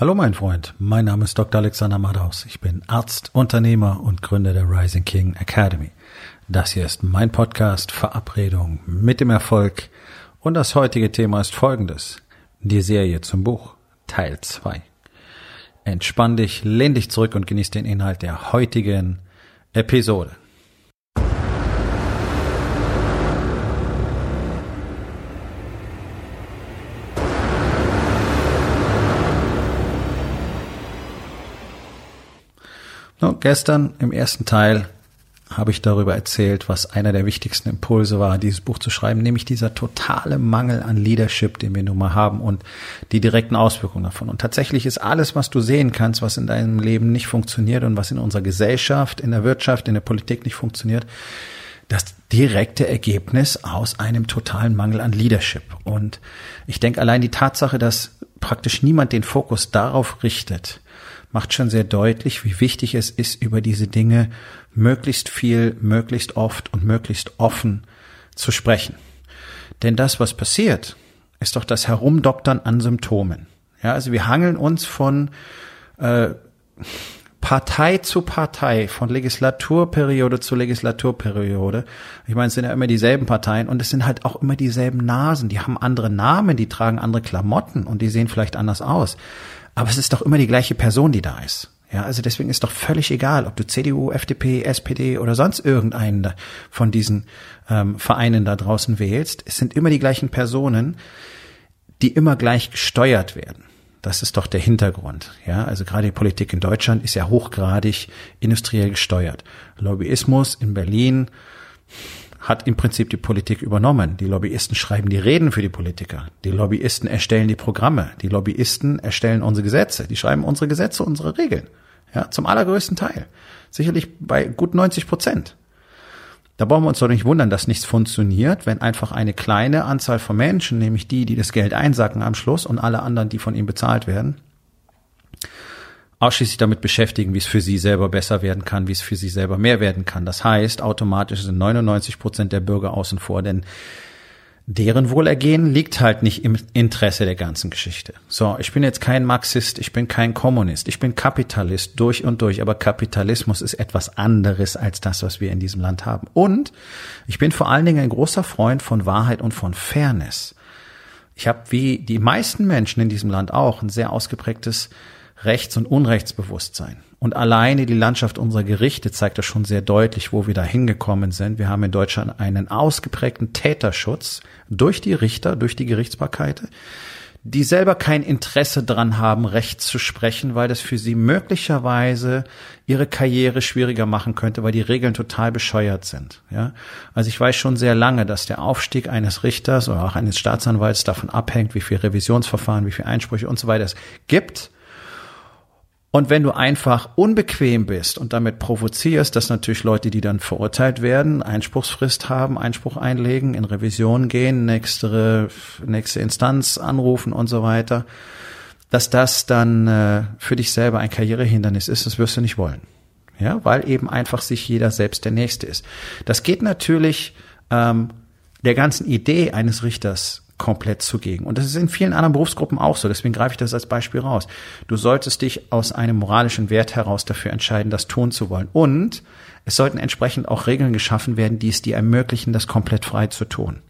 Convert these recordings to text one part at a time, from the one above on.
Hallo mein Freund, mein Name ist Dr. Alexander Madaus. Ich bin Arzt, Unternehmer und Gründer der Rising King Academy. Das hier ist mein Podcast Verabredung mit dem Erfolg und das heutige Thema ist folgendes. Die Serie zum Buch Teil 2. Entspann dich, lehn dich zurück und genieß den Inhalt der heutigen Episode. No, gestern im ersten Teil habe ich darüber erzählt, was einer der wichtigsten Impulse war, dieses Buch zu schreiben, nämlich dieser totale Mangel an Leadership, den wir nun mal haben und die direkten Auswirkungen davon. Und tatsächlich ist alles, was du sehen kannst, was in deinem Leben nicht funktioniert und was in unserer Gesellschaft, in der Wirtschaft, in der Politik nicht funktioniert, das direkte Ergebnis aus einem totalen Mangel an Leadership. Und ich denke allein die Tatsache, dass praktisch niemand den Fokus darauf richtet, macht schon sehr deutlich, wie wichtig es ist, über diese Dinge möglichst viel, möglichst oft und möglichst offen zu sprechen. Denn das, was passiert, ist doch das Herumdoktern an Symptomen. Ja, also wir hangeln uns von äh, Partei zu Partei, von Legislaturperiode zu Legislaturperiode. Ich meine, es sind ja immer dieselben Parteien und es sind halt auch immer dieselben Nasen. Die haben andere Namen, die tragen andere Klamotten und die sehen vielleicht anders aus. Aber es ist doch immer die gleiche Person, die da ist. Ja, also deswegen ist doch völlig egal, ob du CDU, FDP, SPD oder sonst irgendeinen von diesen ähm, Vereinen da draußen wählst. Es sind immer die gleichen Personen, die immer gleich gesteuert werden. Das ist doch der Hintergrund. Ja, also gerade die Politik in Deutschland ist ja hochgradig industriell gesteuert. Lobbyismus in Berlin hat im Prinzip die Politik übernommen. Die Lobbyisten schreiben die Reden für die Politiker. Die Lobbyisten erstellen die Programme. Die Lobbyisten erstellen unsere Gesetze. Die schreiben unsere Gesetze, unsere Regeln. Ja, zum allergrößten Teil. Sicherlich bei gut 90 Prozent. Da brauchen wir uns doch nicht wundern, dass nichts funktioniert, wenn einfach eine kleine Anzahl von Menschen, nämlich die, die das Geld einsacken am Schluss und alle anderen, die von ihm bezahlt werden, ausschließlich damit beschäftigen, wie es für sie selber besser werden kann, wie es für sie selber mehr werden kann. Das heißt, automatisch sind 99 Prozent der Bürger außen vor, denn deren Wohlergehen liegt halt nicht im Interesse der ganzen Geschichte. So, ich bin jetzt kein Marxist, ich bin kein Kommunist, ich bin Kapitalist durch und durch, aber Kapitalismus ist etwas anderes als das, was wir in diesem Land haben. Und ich bin vor allen Dingen ein großer Freund von Wahrheit und von Fairness. Ich habe wie die meisten Menschen in diesem Land auch ein sehr ausgeprägtes Rechts- und Unrechtsbewusstsein. Und alleine die Landschaft unserer Gerichte zeigt das schon sehr deutlich, wo wir da hingekommen sind. Wir haben in Deutschland einen ausgeprägten Täterschutz durch die Richter, durch die Gerichtsbarkeit, die selber kein Interesse dran haben, Recht zu sprechen, weil das für sie möglicherweise ihre Karriere schwieriger machen könnte, weil die Regeln total bescheuert sind. Ja, also ich weiß schon sehr lange, dass der Aufstieg eines Richters oder auch eines Staatsanwalts davon abhängt, wie viel Revisionsverfahren, wie viel Einsprüche und so weiter es gibt und wenn du einfach unbequem bist und damit provozierst, dass natürlich Leute, die dann verurteilt werden, Einspruchsfrist haben, Einspruch einlegen, in Revision gehen, nächste, nächste Instanz anrufen und so weiter, dass das dann äh, für dich selber ein Karrierehindernis ist, das wirst du nicht wollen. Ja, weil eben einfach sich jeder selbst der Nächste ist. Das geht natürlich ähm, der ganzen Idee eines Richters komplett zugegen. Und das ist in vielen anderen Berufsgruppen auch so. Deswegen greife ich das als Beispiel raus. Du solltest dich aus einem moralischen Wert heraus dafür entscheiden, das tun zu wollen. Und es sollten entsprechend auch Regeln geschaffen werden, die es dir ermöglichen, das komplett frei zu tun.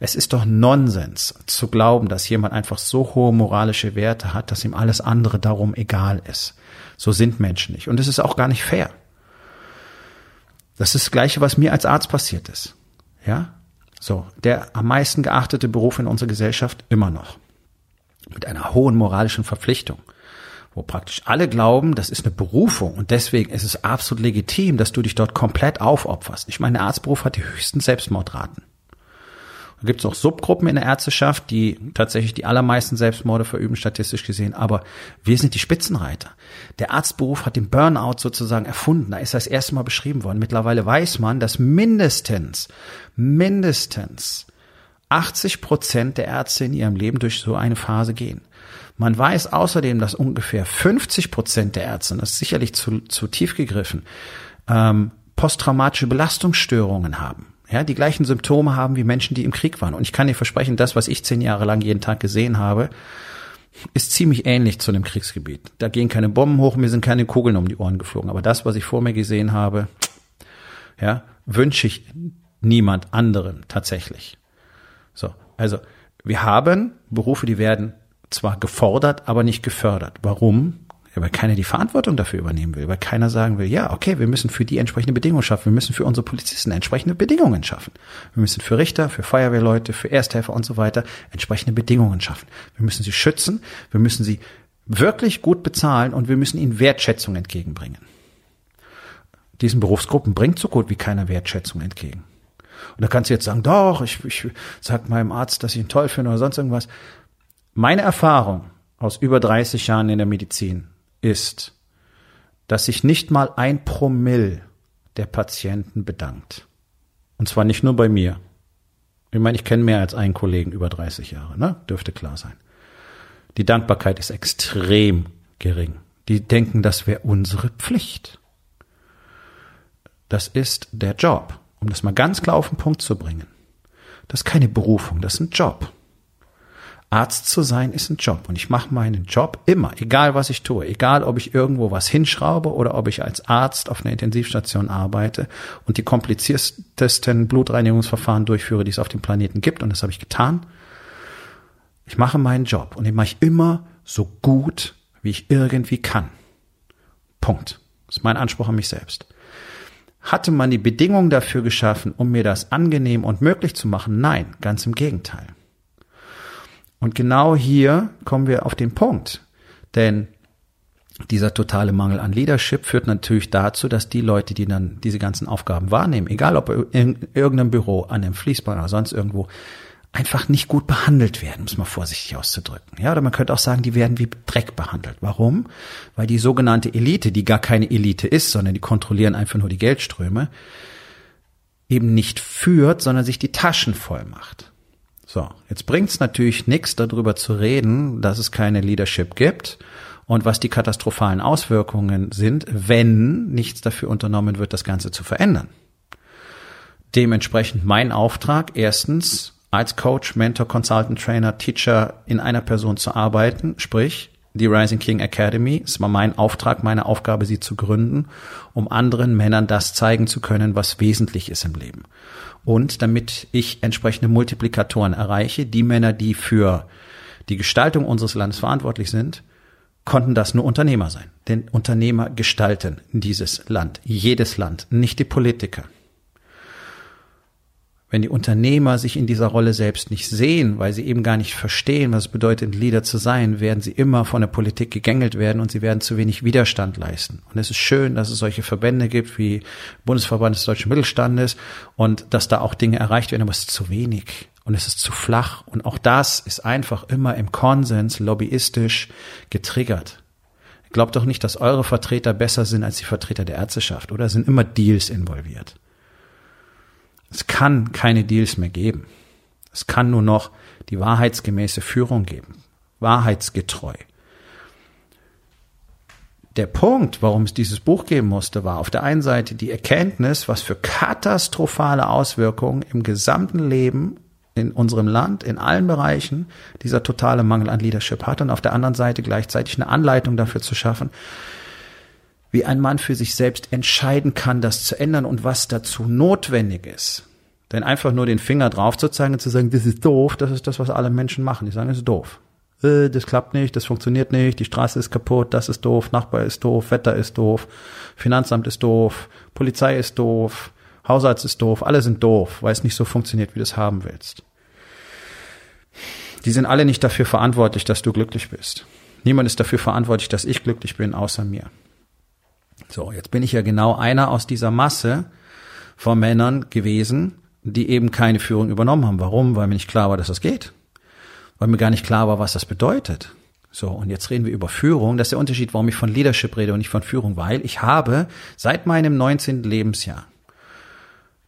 Es ist doch Nonsens zu glauben, dass jemand einfach so hohe moralische Werte hat, dass ihm alles andere darum egal ist. So sind Menschen nicht. Und es ist auch gar nicht fair. Das ist das Gleiche, was mir als Arzt passiert ist. Ja? So, der am meisten geachtete Beruf in unserer Gesellschaft immer noch. Mit einer hohen moralischen Verpflichtung. Wo praktisch alle glauben, das ist eine Berufung und deswegen ist es absolut legitim, dass du dich dort komplett aufopferst. Ich meine, der Arztberuf hat die höchsten Selbstmordraten. Da gibt es noch Subgruppen in der Ärzteschaft, die tatsächlich die allermeisten Selbstmorde verüben, statistisch gesehen. Aber wir sind die Spitzenreiter. Der Arztberuf hat den Burnout sozusagen erfunden. Da ist das erste Mal beschrieben worden. Mittlerweile weiß man, dass mindestens, mindestens 80 Prozent der Ärzte in ihrem Leben durch so eine Phase gehen. Man weiß außerdem, dass ungefähr 50 Prozent der Ärzte, das ist sicherlich zu, zu tief gegriffen, ähm, posttraumatische Belastungsstörungen haben ja, die gleichen Symptome haben wie Menschen, die im Krieg waren. Und ich kann dir versprechen, das, was ich zehn Jahre lang jeden Tag gesehen habe, ist ziemlich ähnlich zu einem Kriegsgebiet. Da gehen keine Bomben hoch, mir sind keine Kugeln um die Ohren geflogen. Aber das, was ich vor mir gesehen habe, ja, wünsche ich niemand anderem tatsächlich. So, also wir haben Berufe, die werden zwar gefordert, aber nicht gefördert. Warum? Weil keiner die Verantwortung dafür übernehmen will, weil keiner sagen will, ja, okay, wir müssen für die entsprechende Bedingungen schaffen, wir müssen für unsere Polizisten entsprechende Bedingungen schaffen. Wir müssen für Richter, für Feuerwehrleute, für Ersthelfer und so weiter entsprechende Bedingungen schaffen. Wir müssen sie schützen, wir müssen sie wirklich gut bezahlen und wir müssen ihnen Wertschätzung entgegenbringen. Diesen Berufsgruppen bringt so gut wie keiner Wertschätzung entgegen. Und da kannst du jetzt sagen, doch, ich, ich sag meinem Arzt, dass ich ihn toll finde oder sonst irgendwas. Meine Erfahrung aus über 30 Jahren in der Medizin ist, dass sich nicht mal ein Promille der Patienten bedankt. Und zwar nicht nur bei mir. Ich meine, ich kenne mehr als einen Kollegen über 30 Jahre, ne? Dürfte klar sein. Die Dankbarkeit ist extrem gering. Die denken, das wäre unsere Pflicht. Das ist der Job, um das mal ganz klar auf den Punkt zu bringen. Das ist keine Berufung, das ist ein Job. Arzt zu sein ist ein Job und ich mache meinen Job immer, egal was ich tue, egal ob ich irgendwo was hinschraube oder ob ich als Arzt auf einer Intensivstation arbeite und die kompliziertesten Blutreinigungsverfahren durchführe, die es auf dem Planeten gibt und das habe ich getan. Ich mache meinen Job und den mache ich immer so gut, wie ich irgendwie kann. Punkt. Das ist mein Anspruch an mich selbst. Hatte man die Bedingungen dafür geschaffen, um mir das angenehm und möglich zu machen? Nein, ganz im Gegenteil. Und genau hier kommen wir auf den Punkt. Denn dieser totale Mangel an Leadership führt natürlich dazu, dass die Leute, die dann diese ganzen Aufgaben wahrnehmen, egal ob in irgendeinem Büro, an einem Fließband oder sonst irgendwo, einfach nicht gut behandelt werden, um es mal vorsichtig auszudrücken. Ja, oder man könnte auch sagen, die werden wie Dreck behandelt. Warum? Weil die sogenannte Elite, die gar keine Elite ist, sondern die kontrollieren einfach nur die Geldströme, eben nicht führt, sondern sich die Taschen voll macht. So, jetzt bringt's natürlich nichts darüber zu reden, dass es keine Leadership gibt und was die katastrophalen Auswirkungen sind, wenn nichts dafür unternommen wird, das Ganze zu verändern. Dementsprechend mein Auftrag, erstens als Coach, Mentor, Consultant, Trainer, Teacher in einer Person zu arbeiten, sprich die Rising King Academy. Es war mein Auftrag, meine Aufgabe, sie zu gründen, um anderen Männern das zeigen zu können, was wesentlich ist im Leben und damit ich entsprechende Multiplikatoren erreiche. Die Männer, die für die Gestaltung unseres Landes verantwortlich sind, konnten das nur Unternehmer sein. Denn Unternehmer gestalten dieses Land, jedes Land, nicht die Politiker. Wenn die Unternehmer sich in dieser Rolle selbst nicht sehen, weil sie eben gar nicht verstehen, was es bedeutet, Leader zu sein, werden sie immer von der Politik gegängelt werden und sie werden zu wenig Widerstand leisten. Und es ist schön, dass es solche Verbände gibt wie Bundesverband des deutschen Mittelstandes und dass da auch Dinge erreicht werden, aber es ist zu wenig und es ist zu flach. Und auch das ist einfach immer im Konsens lobbyistisch getriggert. Glaubt doch nicht, dass eure Vertreter besser sind als die Vertreter der Ärzteschaft, oder? Es sind immer Deals involviert. Es kann keine Deals mehr geben. Es kann nur noch die wahrheitsgemäße Führung geben. Wahrheitsgetreu. Der Punkt, warum es dieses Buch geben musste, war auf der einen Seite die Erkenntnis, was für katastrophale Auswirkungen im gesamten Leben in unserem Land, in allen Bereichen dieser totale Mangel an Leadership hat und auf der anderen Seite gleichzeitig eine Anleitung dafür zu schaffen, wie ein Mann für sich selbst entscheiden kann, das zu ändern und was dazu notwendig ist. Denn einfach nur den Finger drauf zu zeigen und zu sagen, das ist doof, das ist das, was alle Menschen machen. Die sagen, das ist doof. Äh, das klappt nicht, das funktioniert nicht, die Straße ist kaputt, das ist doof, Nachbar ist doof, Wetter ist doof, Finanzamt ist doof, Polizei ist doof, Hausarzt ist doof, alle sind doof, weil es nicht so funktioniert, wie du es haben willst. Die sind alle nicht dafür verantwortlich, dass du glücklich bist. Niemand ist dafür verantwortlich, dass ich glücklich bin, außer mir. So, jetzt bin ich ja genau einer aus dieser Masse von Männern gewesen, die eben keine Führung übernommen haben. Warum? Weil mir nicht klar war, dass das geht. Weil mir gar nicht klar war, was das bedeutet. So, und jetzt reden wir über Führung. Das ist der Unterschied, warum ich von Leadership rede und nicht von Führung, weil ich habe seit meinem 19. Lebensjahr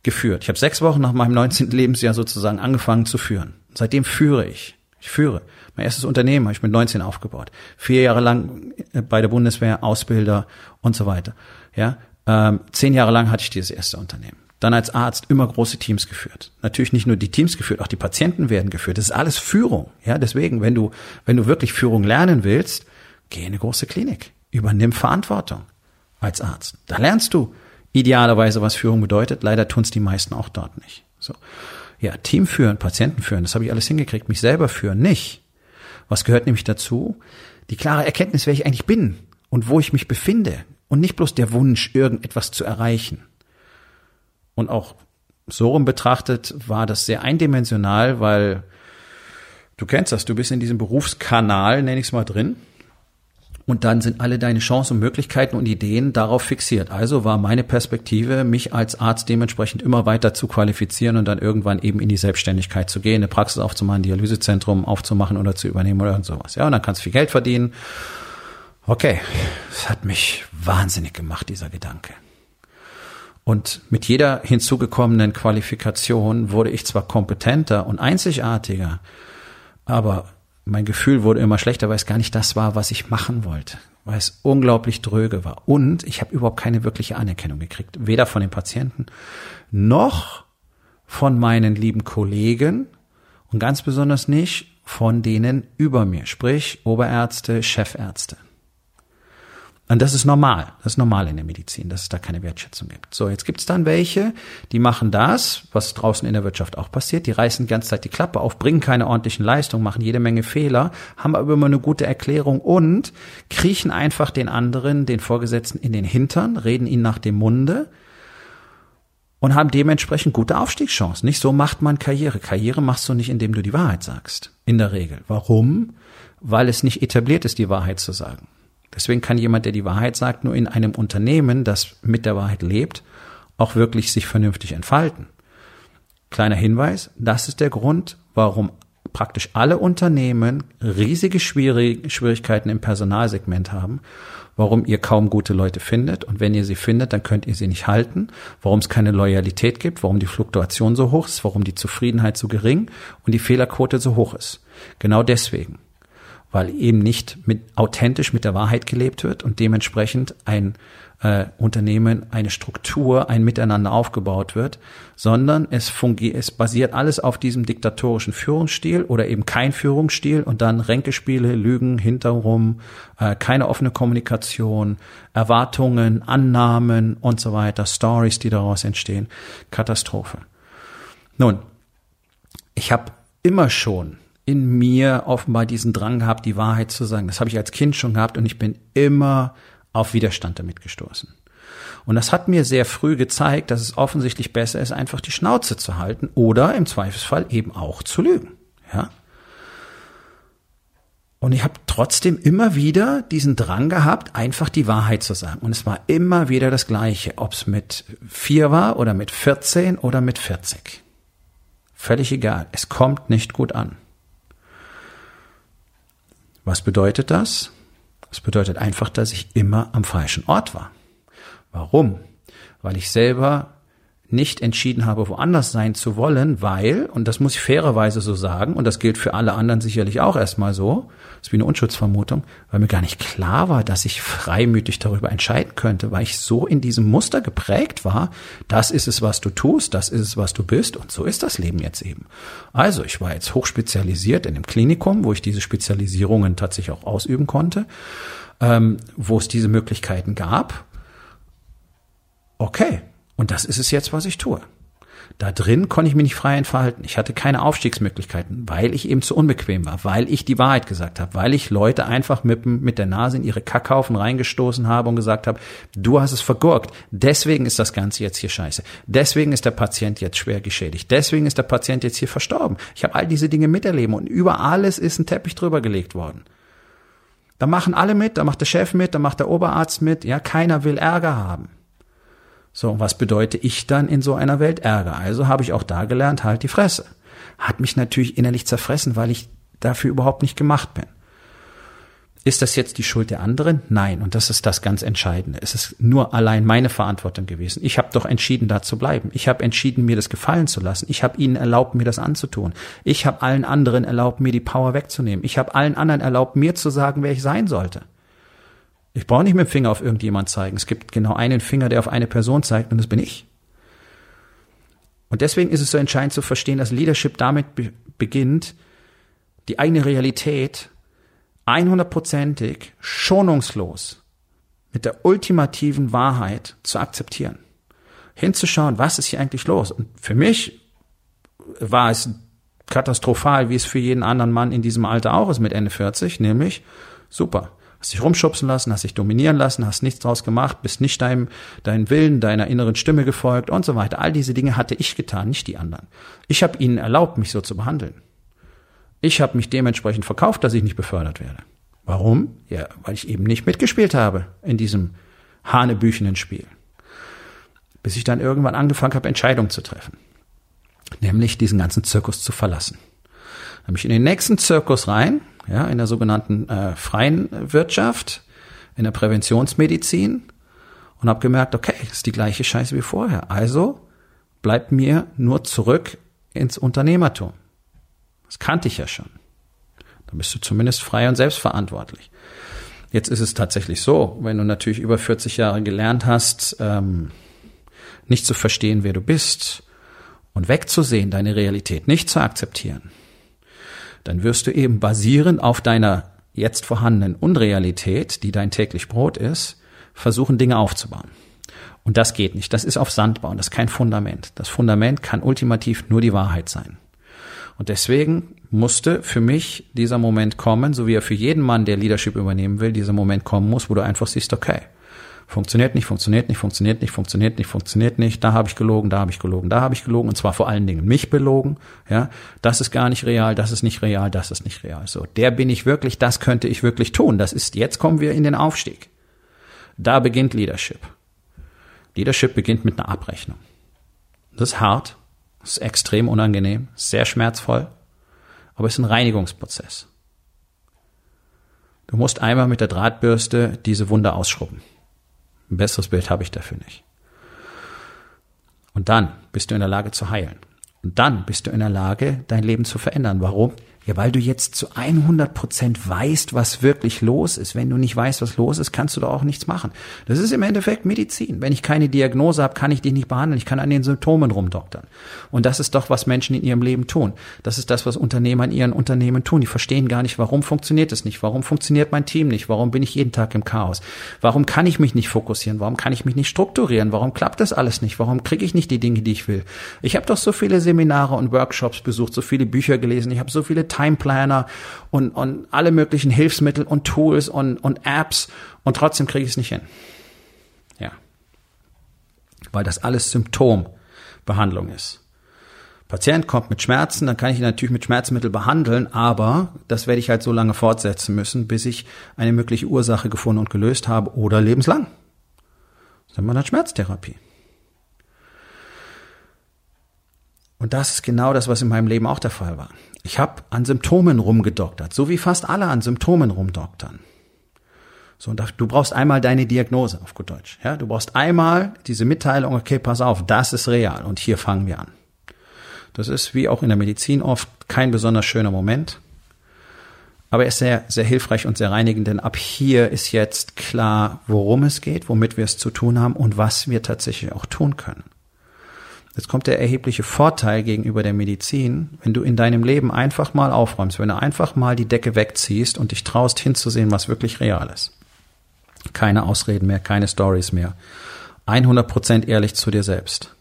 geführt. Ich habe sechs Wochen nach meinem 19. Lebensjahr sozusagen angefangen zu führen. Seitdem führe ich. Ich führe. Mein erstes Unternehmen habe ich mit 19 aufgebaut. Vier Jahre lang bei der Bundeswehr, Ausbilder und so weiter. Ja, ähm, zehn Jahre lang hatte ich dieses erste Unternehmen. Dann als Arzt immer große Teams geführt. Natürlich nicht nur die Teams geführt, auch die Patienten werden geführt. Das ist alles Führung. Ja, deswegen, wenn du, wenn du wirklich Führung lernen willst, geh in eine große Klinik. Übernimm Verantwortung als Arzt. Da lernst du idealerweise, was Führung bedeutet. Leider tun es die meisten auch dort nicht. So. Ja, Team führen, Patienten führen, das habe ich alles hingekriegt. Mich selber führen nicht. Was gehört nämlich dazu? Die klare Erkenntnis, wer ich eigentlich bin und wo ich mich befinde und nicht bloß der Wunsch, irgendetwas zu erreichen. Und auch so rum betrachtet war das sehr eindimensional, weil du kennst das, du bist in diesem Berufskanal, nenne ich es mal drin. Und dann sind alle deine Chancen und Möglichkeiten und Ideen darauf fixiert. Also war meine Perspektive, mich als Arzt dementsprechend immer weiter zu qualifizieren und dann irgendwann eben in die Selbstständigkeit zu gehen, eine Praxis aufzumachen, Dialysezentrum aufzumachen oder zu übernehmen oder sowas. Ja, und dann kannst du viel Geld verdienen. Okay, das hat mich wahnsinnig gemacht, dieser Gedanke. Und mit jeder hinzugekommenen Qualifikation wurde ich zwar kompetenter und einzigartiger, aber mein Gefühl wurde immer schlechter, weil es gar nicht das war, was ich machen wollte, weil es unglaublich dröge war. Und ich habe überhaupt keine wirkliche Anerkennung gekriegt, weder von den Patienten noch von meinen lieben Kollegen und ganz besonders nicht von denen über mir, sprich Oberärzte, Chefärzte. Und das ist normal. Das ist normal in der Medizin, dass es da keine Wertschätzung gibt. So, jetzt gibt es dann welche, die machen das, was draußen in der Wirtschaft auch passiert. Die reißen die ganze Zeit die Klappe auf, bringen keine ordentlichen Leistungen, machen jede Menge Fehler, haben aber immer eine gute Erklärung und kriechen einfach den anderen, den Vorgesetzten in den Hintern, reden ihn nach dem Munde und haben dementsprechend gute Aufstiegschancen. Nicht so macht man Karriere. Karriere machst du nicht, indem du die Wahrheit sagst. In der Regel. Warum? Weil es nicht etabliert ist, die Wahrheit zu sagen. Deswegen kann jemand, der die Wahrheit sagt, nur in einem Unternehmen, das mit der Wahrheit lebt, auch wirklich sich vernünftig entfalten. Kleiner Hinweis, das ist der Grund, warum praktisch alle Unternehmen riesige Schwierigkeiten im Personalsegment haben, warum ihr kaum gute Leute findet und wenn ihr sie findet, dann könnt ihr sie nicht halten, warum es keine Loyalität gibt, warum die Fluktuation so hoch ist, warum die Zufriedenheit so gering und die Fehlerquote so hoch ist. Genau deswegen weil eben nicht mit authentisch mit der Wahrheit gelebt wird und dementsprechend ein äh, Unternehmen, eine Struktur, ein Miteinander aufgebaut wird, sondern es fungiert, es basiert alles auf diesem diktatorischen Führungsstil oder eben kein Führungsstil und dann Ränkespiele, Lügen, hinterrum, äh, keine offene Kommunikation, Erwartungen, Annahmen und so weiter, Stories, die daraus entstehen, Katastrophe. Nun, ich habe immer schon in mir offenbar diesen Drang gehabt, die Wahrheit zu sagen. Das habe ich als Kind schon gehabt und ich bin immer auf Widerstand damit gestoßen. Und das hat mir sehr früh gezeigt, dass es offensichtlich besser ist, einfach die Schnauze zu halten oder im Zweifelsfall eben auch zu lügen. Ja? Und ich habe trotzdem immer wieder diesen Drang gehabt, einfach die Wahrheit zu sagen. Und es war immer wieder das Gleiche, ob es mit vier war oder mit 14 oder mit 40. Völlig egal. Es kommt nicht gut an. Was bedeutet das? Das bedeutet einfach, dass ich immer am falschen Ort war. Warum? Weil ich selber nicht entschieden habe, woanders sein zu wollen, weil, und das muss ich fairerweise so sagen, und das gilt für alle anderen sicherlich auch erstmal so, das ist wie eine Unschutzvermutung, weil mir gar nicht klar war, dass ich freimütig darüber entscheiden könnte, weil ich so in diesem Muster geprägt war, das ist es, was du tust, das ist es, was du bist, und so ist das Leben jetzt eben. Also, ich war jetzt hochspezialisiert in einem Klinikum, wo ich diese Spezialisierungen tatsächlich auch ausüben konnte, ähm, wo es diese Möglichkeiten gab. Okay, und das ist es jetzt, was ich tue. Da drin konnte ich mich nicht frei entfalten. Ich hatte keine Aufstiegsmöglichkeiten, weil ich eben zu unbequem war, weil ich die Wahrheit gesagt habe, weil ich Leute einfach mit, mit der Nase in ihre Kackhaufen reingestoßen habe und gesagt habe, du hast es vergurkt. Deswegen ist das Ganze jetzt hier scheiße. Deswegen ist der Patient jetzt schwer geschädigt. Deswegen ist der Patient jetzt hier verstorben. Ich habe all diese Dinge miterleben und über alles ist ein Teppich drüber gelegt worden. Da machen alle mit, da macht der Chef mit, da macht der Oberarzt mit. Ja, keiner will Ärger haben. So, was bedeutet ich dann in so einer Welt Ärger? Also habe ich auch da gelernt, halt die Fresse. Hat mich natürlich innerlich zerfressen, weil ich dafür überhaupt nicht gemacht bin. Ist das jetzt die Schuld der anderen? Nein, und das ist das ganz Entscheidende. Es ist nur allein meine Verantwortung gewesen. Ich habe doch entschieden, da zu bleiben. Ich habe entschieden, mir das gefallen zu lassen. Ich habe ihnen erlaubt, mir das anzutun. Ich habe allen anderen erlaubt, mir die Power wegzunehmen. Ich habe allen anderen erlaubt, mir zu sagen, wer ich sein sollte. Ich brauche nicht mit dem Finger auf irgendjemand zeigen. Es gibt genau einen Finger, der auf eine Person zeigt und das bin ich. Und deswegen ist es so entscheidend zu verstehen, dass Leadership damit be beginnt, die eigene Realität 100%ig schonungslos mit der ultimativen Wahrheit zu akzeptieren. Hinzuschauen, was ist hier eigentlich los? Und für mich war es katastrophal, wie es für jeden anderen Mann in diesem Alter auch ist mit Ende 40, nämlich super. Hast dich rumschubsen lassen, hast dich dominieren lassen, hast nichts draus gemacht, bist nicht deinem, deinem Willen, deiner inneren Stimme gefolgt und so weiter. All diese Dinge hatte ich getan, nicht die anderen. Ich habe ihnen erlaubt, mich so zu behandeln. Ich habe mich dementsprechend verkauft, dass ich nicht befördert werde. Warum? Ja, weil ich eben nicht mitgespielt habe in diesem hanebüchenen Spiel. Bis ich dann irgendwann angefangen habe, Entscheidungen zu treffen. Nämlich diesen ganzen Zirkus zu verlassen. Dann bin ich in den nächsten Zirkus rein, ja, in der sogenannten äh, freien Wirtschaft, in der Präventionsmedizin und habe gemerkt, okay, ist die gleiche Scheiße wie vorher. Also bleibt mir nur zurück ins Unternehmertum. Das kannte ich ja schon. Dann bist du zumindest frei und selbstverantwortlich. Jetzt ist es tatsächlich so, wenn du natürlich über 40 Jahre gelernt hast, ähm, nicht zu verstehen, wer du bist und wegzusehen, deine Realität nicht zu akzeptieren, dann wirst du eben basierend auf deiner jetzt vorhandenen Unrealität, die dein täglich Brot ist, versuchen, Dinge aufzubauen. Und das geht nicht. Das ist auf Sand bauen. Das ist kein Fundament. Das Fundament kann ultimativ nur die Wahrheit sein. Und deswegen musste für mich dieser Moment kommen, so wie er für jeden Mann, der Leadership übernehmen will, dieser Moment kommen muss, wo du einfach siehst, okay, funktioniert nicht, funktioniert nicht, funktioniert nicht, funktioniert nicht, funktioniert nicht, da habe ich gelogen, da habe ich gelogen, da habe ich gelogen und zwar vor allen Dingen mich belogen, ja, das ist gar nicht real, das ist nicht real, das ist nicht real. So, der bin ich wirklich, das könnte ich wirklich tun. Das ist jetzt kommen wir in den Aufstieg. Da beginnt Leadership. Leadership beginnt mit einer Abrechnung. Das ist hart, das ist extrem unangenehm, sehr schmerzvoll, aber es ist ein Reinigungsprozess. Du musst einmal mit der Drahtbürste diese Wunde ausschrubben. Ein besseres Bild habe ich dafür nicht. Und dann bist du in der Lage zu heilen. Und dann bist du in der Lage, dein Leben zu verändern. Warum? Ja, weil du jetzt zu 100 Prozent weißt, was wirklich los ist. Wenn du nicht weißt, was los ist, kannst du doch auch nichts machen. Das ist im Endeffekt Medizin. Wenn ich keine Diagnose habe, kann ich dich nicht behandeln. Ich kann an den Symptomen rumdoktern. Und das ist doch, was Menschen in ihrem Leben tun. Das ist das, was Unternehmer in ihren Unternehmen tun. Die verstehen gar nicht, warum funktioniert es nicht? Warum funktioniert mein Team nicht? Warum bin ich jeden Tag im Chaos? Warum kann ich mich nicht fokussieren? Warum kann ich mich nicht strukturieren? Warum klappt das alles nicht? Warum kriege ich nicht die Dinge, die ich will? Ich habe doch so viele Seminare und Workshops besucht, so viele Bücher gelesen. Ich habe so viele Timeplanner und, und alle möglichen Hilfsmittel und Tools und, und Apps und trotzdem kriege ich es nicht hin. Ja. Weil das alles Symptombehandlung ist. Patient kommt mit Schmerzen, dann kann ich ihn natürlich mit Schmerzmittel behandeln, aber das werde ich halt so lange fortsetzen müssen, bis ich eine mögliche Ursache gefunden und gelöst habe oder lebenslang. Das nennt man dann Schmerztherapie. Und das ist genau das, was in meinem Leben auch der Fall war. Ich habe an Symptomen rumgedoktert, so wie fast alle an Symptomen rumdoktern. So, und du brauchst einmal deine Diagnose auf gut Deutsch. Ja, du brauchst einmal diese Mitteilung, okay, pass auf, das ist real und hier fangen wir an. Das ist wie auch in der Medizin oft kein besonders schöner Moment. Aber er ist sehr, sehr hilfreich und sehr reinigend, denn ab hier ist jetzt klar, worum es geht, womit wir es zu tun haben und was wir tatsächlich auch tun können. Jetzt kommt der erhebliche Vorteil gegenüber der Medizin, wenn du in deinem Leben einfach mal aufräumst, wenn du einfach mal die Decke wegziehst und dich traust hinzusehen, was wirklich real ist. Keine Ausreden mehr, keine Stories mehr. 100% ehrlich zu dir selbst.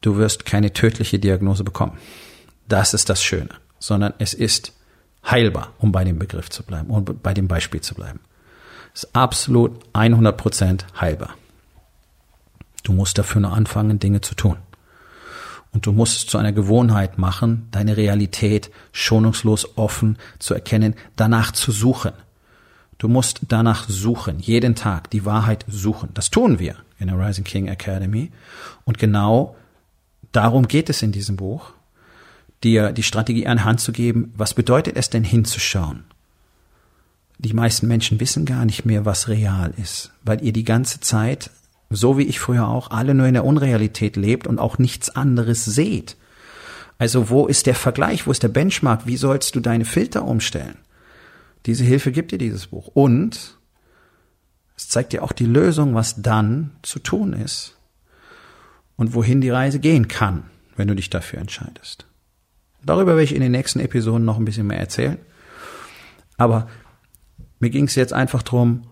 Du wirst keine tödliche Diagnose bekommen. Das ist das Schöne. Sondern es ist heilbar, um bei dem Begriff zu bleiben, um bei dem Beispiel zu bleiben. Es ist absolut 100% heilbar. Du musst dafür nur anfangen, Dinge zu tun. Und du musst es zu einer Gewohnheit machen, deine Realität schonungslos offen zu erkennen, danach zu suchen. Du musst danach suchen, jeden Tag die Wahrheit suchen. Das tun wir in der Rising King Academy. Und genau darum geht es in diesem Buch, dir die Strategie an Hand zu geben, was bedeutet es denn hinzuschauen? Die meisten Menschen wissen gar nicht mehr, was real ist, weil ihr die ganze Zeit so wie ich früher auch, alle nur in der Unrealität lebt und auch nichts anderes seht. Also wo ist der Vergleich, wo ist der Benchmark, wie sollst du deine Filter umstellen? Diese Hilfe gibt dir dieses Buch. Und es zeigt dir auch die Lösung, was dann zu tun ist. und wohin die Reise gehen kann, wenn du dich dafür entscheidest. Darüber werde ich in den nächsten Episoden noch ein bisschen mehr erzählen. Aber mir ging es jetzt einfach drum,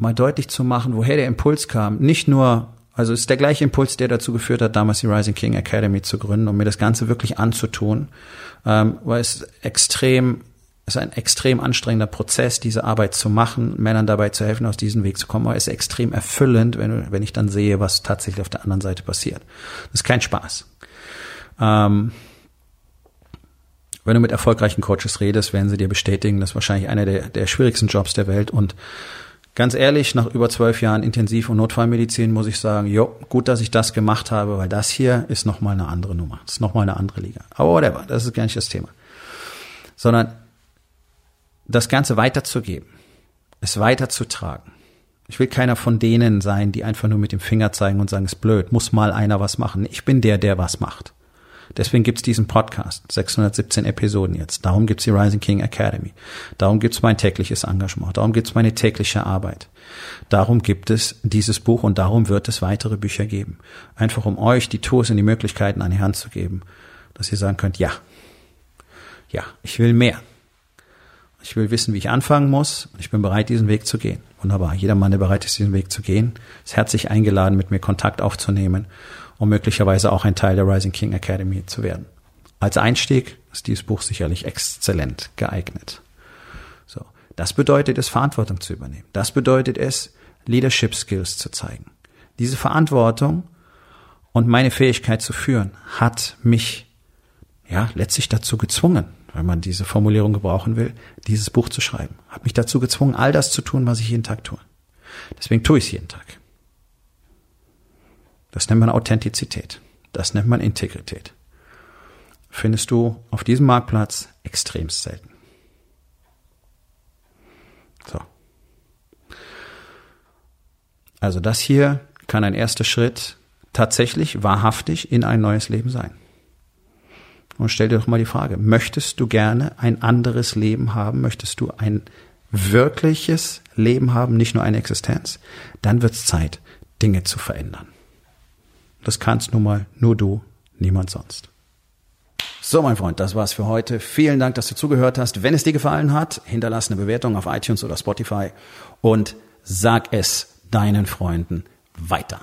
mal deutlich zu machen, woher der Impuls kam. Nicht nur, also es ist der gleiche Impuls, der dazu geführt hat, damals die Rising King Academy zu gründen, um mir das Ganze wirklich anzutun, ähm, weil es extrem es ist ein extrem anstrengender Prozess, diese Arbeit zu machen, Männern dabei zu helfen, aus diesem Weg zu kommen. Aber es ist extrem erfüllend, wenn, wenn ich dann sehe, was tatsächlich auf der anderen Seite passiert. Das ist kein Spaß. Ähm, wenn du mit erfolgreichen Coaches redest, werden sie dir bestätigen, das ist wahrscheinlich einer der, der schwierigsten Jobs der Welt. Und ganz ehrlich, nach über zwölf Jahren Intensiv- und Notfallmedizin muss ich sagen, jo, gut, dass ich das gemacht habe, weil das hier ist nochmal eine andere Nummer. Das ist nochmal eine andere Liga. Aber whatever, das ist gar nicht das Thema. Sondern das Ganze weiterzugeben, es weiterzutragen. Ich will keiner von denen sein, die einfach nur mit dem Finger zeigen und sagen, es ist blöd, muss mal einer was machen. Ich bin der, der was macht. Deswegen gibt's diesen Podcast, 617 Episoden jetzt. Darum gibt's die Rising King Academy. Darum gibt's mein tägliches Engagement. Darum gibt's meine tägliche Arbeit. Darum gibt es dieses Buch und darum wird es weitere Bücher geben. Einfach um euch die Tools und die Möglichkeiten an die Hand zu geben, dass ihr sagen könnt, ja, ja, ich will mehr. Ich will wissen, wie ich anfangen muss. Ich bin bereit, diesen Weg zu gehen. Wunderbar. Jeder Mann, der bereit ist, diesen Weg zu gehen, ist herzlich eingeladen, mit mir Kontakt aufzunehmen um möglicherweise auch ein Teil der Rising King Academy zu werden. Als Einstieg ist dieses Buch sicherlich exzellent geeignet. So. Das bedeutet es, Verantwortung zu übernehmen. Das bedeutet es, Leadership Skills zu zeigen. Diese Verantwortung und meine Fähigkeit zu führen hat mich ja letztlich dazu gezwungen, wenn man diese Formulierung gebrauchen will, dieses Buch zu schreiben. Hat mich dazu gezwungen, all das zu tun, was ich jeden Tag tue. Deswegen tue ich es jeden Tag. Das nennt man Authentizität. Das nennt man Integrität. Findest du auf diesem Marktplatz extremst selten. So. Also das hier kann ein erster Schritt tatsächlich wahrhaftig in ein neues Leben sein. Und stell dir doch mal die Frage, möchtest du gerne ein anderes Leben haben? Möchtest du ein wirkliches Leben haben, nicht nur eine Existenz? Dann wird es Zeit, Dinge zu verändern. Das kannst nun mal nur du, niemand sonst. So, mein Freund, das war's für heute. Vielen Dank, dass du zugehört hast. Wenn es dir gefallen hat, hinterlass eine Bewertung auf iTunes oder Spotify und sag es deinen Freunden weiter.